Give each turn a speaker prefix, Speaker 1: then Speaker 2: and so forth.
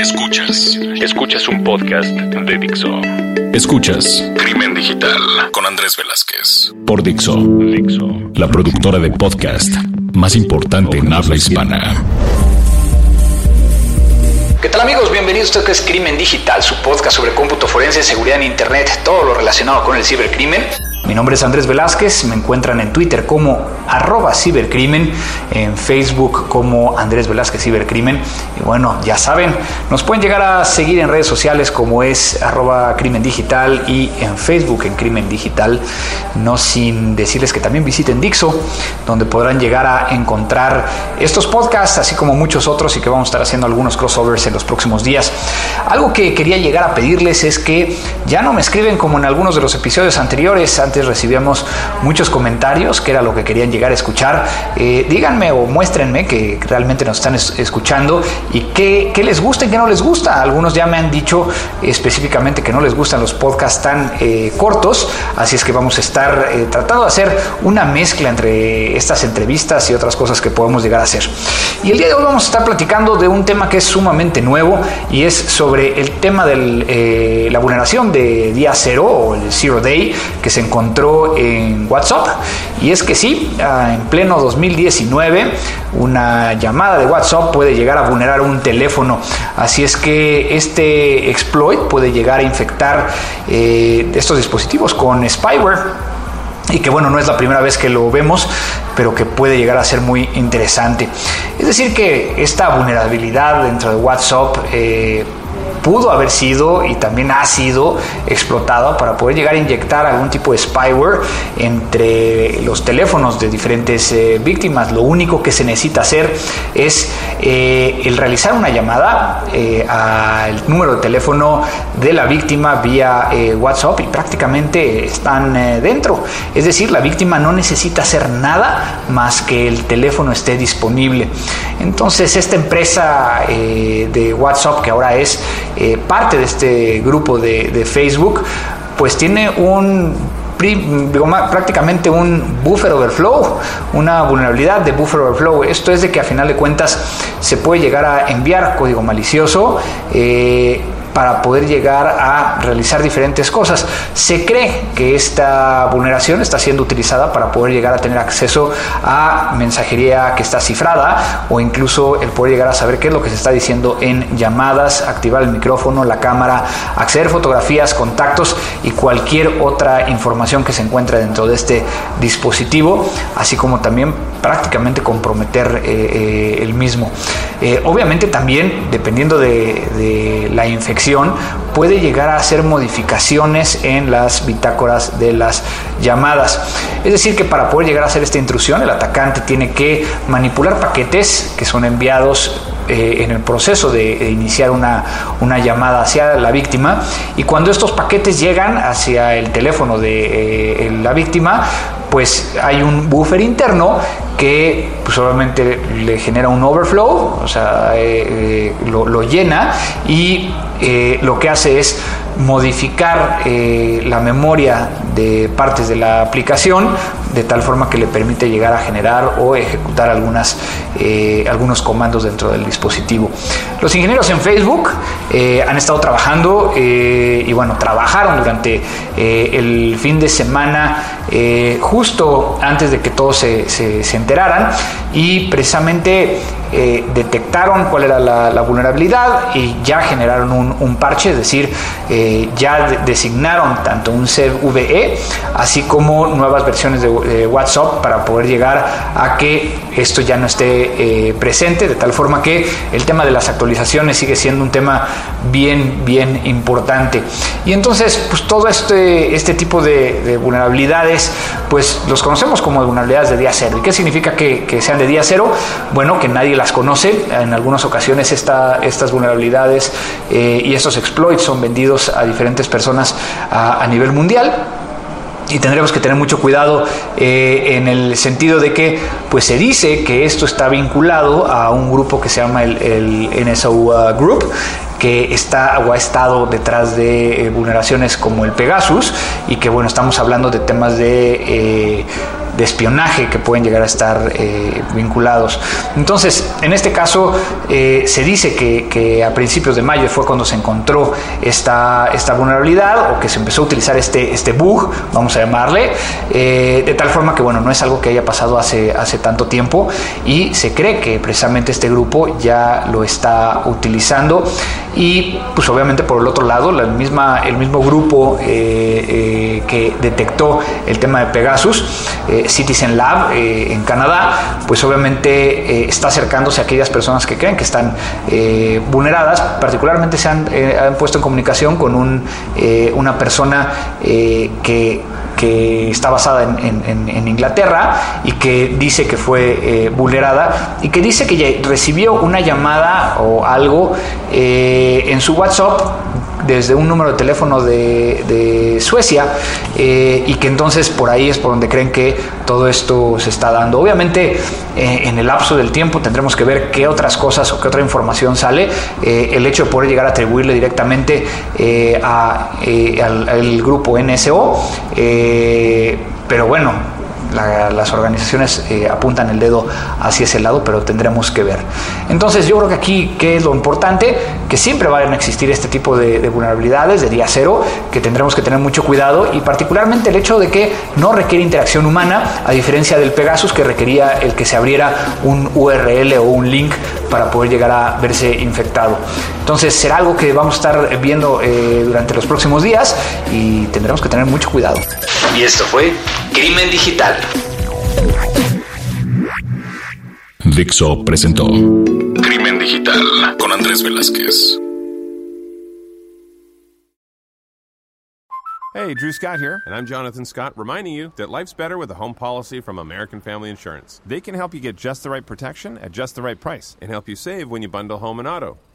Speaker 1: Escuchas. Escuchas un podcast de Dixo. Escuchas Crimen Digital con Andrés Velázquez. Por Dixo. Dixo. La productora de podcast más importante en habla hispana.
Speaker 2: ¿Qué tal amigos? Bienvenidos a esto que es Crimen Digital, su podcast sobre cómputo forense, seguridad en Internet, todo lo relacionado con el cibercrimen. Mi nombre es Andrés Velázquez, me encuentran en Twitter como arroba cibercrimen, en Facebook como Andrés Velázquez Cibercrimen. Y bueno, ya saben, nos pueden llegar a seguir en redes sociales como es arroba crimen digital y en Facebook en crimen digital. No sin decirles que también visiten Dixo, donde podrán llegar a encontrar estos podcasts, así como muchos otros y que vamos a estar haciendo algunos crossovers en los próximos días. Algo que quería llegar a pedirles es que ya no me escriben como en algunos de los episodios anteriores, antes recibíamos muchos comentarios, que era lo que querían llegar a escuchar. Eh, díganme o muéstrenme que realmente nos están escuchando y qué, les gusta y qué no les gusta. Algunos ya me han dicho específicamente que no les gustan los podcasts tan eh, cortos, así es que vamos a estar eh, tratando de hacer una mezcla entre estas entrevistas y otras cosas que podemos llegar a hacer. Y el día de hoy vamos a estar platicando de un tema que es sumamente nuevo y es sobre el tema de la vulneración de día cero o el zero day que se encontró en WhatsApp. Y es que sí, ah, en pleno 2019, una llamada de WhatsApp puede llegar a vulnerar un teléfono. Así es que este exploit puede llegar a infectar eh, estos dispositivos con spyware y que bueno, no es la primera vez que lo vemos, pero que puede llegar a ser muy interesante. Es decir, que esta vulnerabilidad dentro de WhatsApp eh, pudo haber sido y también ha sido explotado para poder llegar a inyectar algún tipo de spyware entre los teléfonos de diferentes eh, víctimas. Lo único que se necesita hacer es eh, el realizar una llamada eh, al número de teléfono de la víctima vía WhatsApp y prácticamente están dentro. Es decir, la víctima no necesita hacer nada más que el teléfono esté disponible. Entonces, esta empresa de WhatsApp que ahora es eh, parte de este grupo de, Facebook, pues tiene un prácticamente un buffer overflow, una vulnerabilidad de buffer overflow. Esto es de que a final de cuentas se puede llegar a enviar código malicioso. Eh, para poder llegar a realizar diferentes cosas. Se cree que esta vulneración está siendo utilizada para poder llegar a tener acceso a mensajería que está cifrada o incluso el poder llegar a saber qué es lo que se está diciendo en llamadas, activar el micrófono, la cámara, acceder a fotografías, contactos y cualquier otra información que se encuentre dentro de este dispositivo, así como también prácticamente comprometer eh, eh, el mismo. Eh, obviamente también, dependiendo de la infección, puede llegar a hacer modificaciones en las bitácoras de las llamadas. Es decir, que para poder llegar a hacer esta intrusión, el atacante tiene que manipular paquetes que son enviados eh, en el proceso de, iniciar una, una, llamada hacia la víctima y cuando estos paquetes llegan hacia el teléfono de eh, la víctima, pues hay un buffer interno que pues obviamente le genera un overflow, o sea, eh, lo, lo, llena y lo que hace es modificar eh, la memoria de partes de la aplicación de tal forma que le permite llegar a generar o ejecutar eh, algunos comandos dentro del dispositivo. Los ingenieros en Facebook eh, han estado trabajando y bueno, trabajaron durante el fin de semana justo antes de que todos se, se enteraran y precisamente eh, detectaron cuál era la, vulnerabilidad y ya generaron un, parche, es decir, eh, ya designaron tanto un CVE así como nuevas versiones de, WhatsApp para poder llegar a que esto ya no esté eh, presente, de tal forma que el tema de las actualizaciones sigue siendo un tema bien, bien importante. Y entonces, pues todo este, este tipo de, vulnerabilidades, pues los conocemos como vulnerabilidades de día cero. ¿Y qué significa que, que sean de día cero? Bueno, que nadie las conoce. En algunas ocasiones estas vulnerabilidades eh, y estos exploits son vendidos a diferentes personas a, nivel mundial y tendremos que tener mucho cuidado eh, en el sentido de que pues se dice que esto está vinculado a un grupo que se llama el, el NSO uh, Group que está o ha estado detrás de eh, vulneraciones como el Pegasus y que bueno estamos hablando de temas de de espionaje que pueden llegar a estar eh, vinculados. Entonces, en este caso, eh, se dice que, a principios de mayo fue cuando se encontró esta, esta vulnerabilidad o que se empezó a utilizar este, este bug, vamos a llamarle, eh, de tal forma que, bueno, no es algo que haya pasado hace, hace tanto tiempo y se cree que precisamente este grupo ya lo está utilizando y pues obviamente por el otro lado la misma, el mismo grupo que detectó el tema de Pegasus Citizen Lab eh, en Canadá, pues obviamente eh, está acercándose a aquellas personas que creen que están eh, vulneradas. Particularmente se han, puesto en comunicación con un, una persona que está basada en, Inglaterra y que dice que fue vulnerada y que dice que recibió una llamada o algo en su WhatsApp desde un número de teléfono de, Suecia eh, y que entonces por ahí es por donde creen que todo esto se está dando. Obviamente eh, en el lapso del tiempo tendremos que ver qué otras cosas o qué otra información sale. Eh, el hecho de poder llegar a atribuirle directamente al, al, grupo NSO, pero bueno, las organizaciones eh, apuntan el dedo hacia ese lado, pero tendremos que ver. Entonces yo creo que aquí, ¿qué es lo importante? Que siempre van a existir este tipo de, vulnerabilidades de día cero, que tendremos que tener mucho cuidado y particularmente el hecho de que no requiere interacción humana, a diferencia del Pegasus que requería el que se abriera un URL o un link para poder llegar a verse infectado. Entonces será algo que vamos a estar viendo eh, durante los próximos días y tendremos que tener mucho cuidado.
Speaker 1: Y esto fue Crimen Digital. Dixo presentó Crimen Digital con Andrés Velázquez.
Speaker 3: Hey, Drew Scott here, and I'm Jonathan Scott, reminding you that life's better with a home policy from American Family Insurance. They can help you get just the right protection at just the right price and help you save when you bundle home and auto.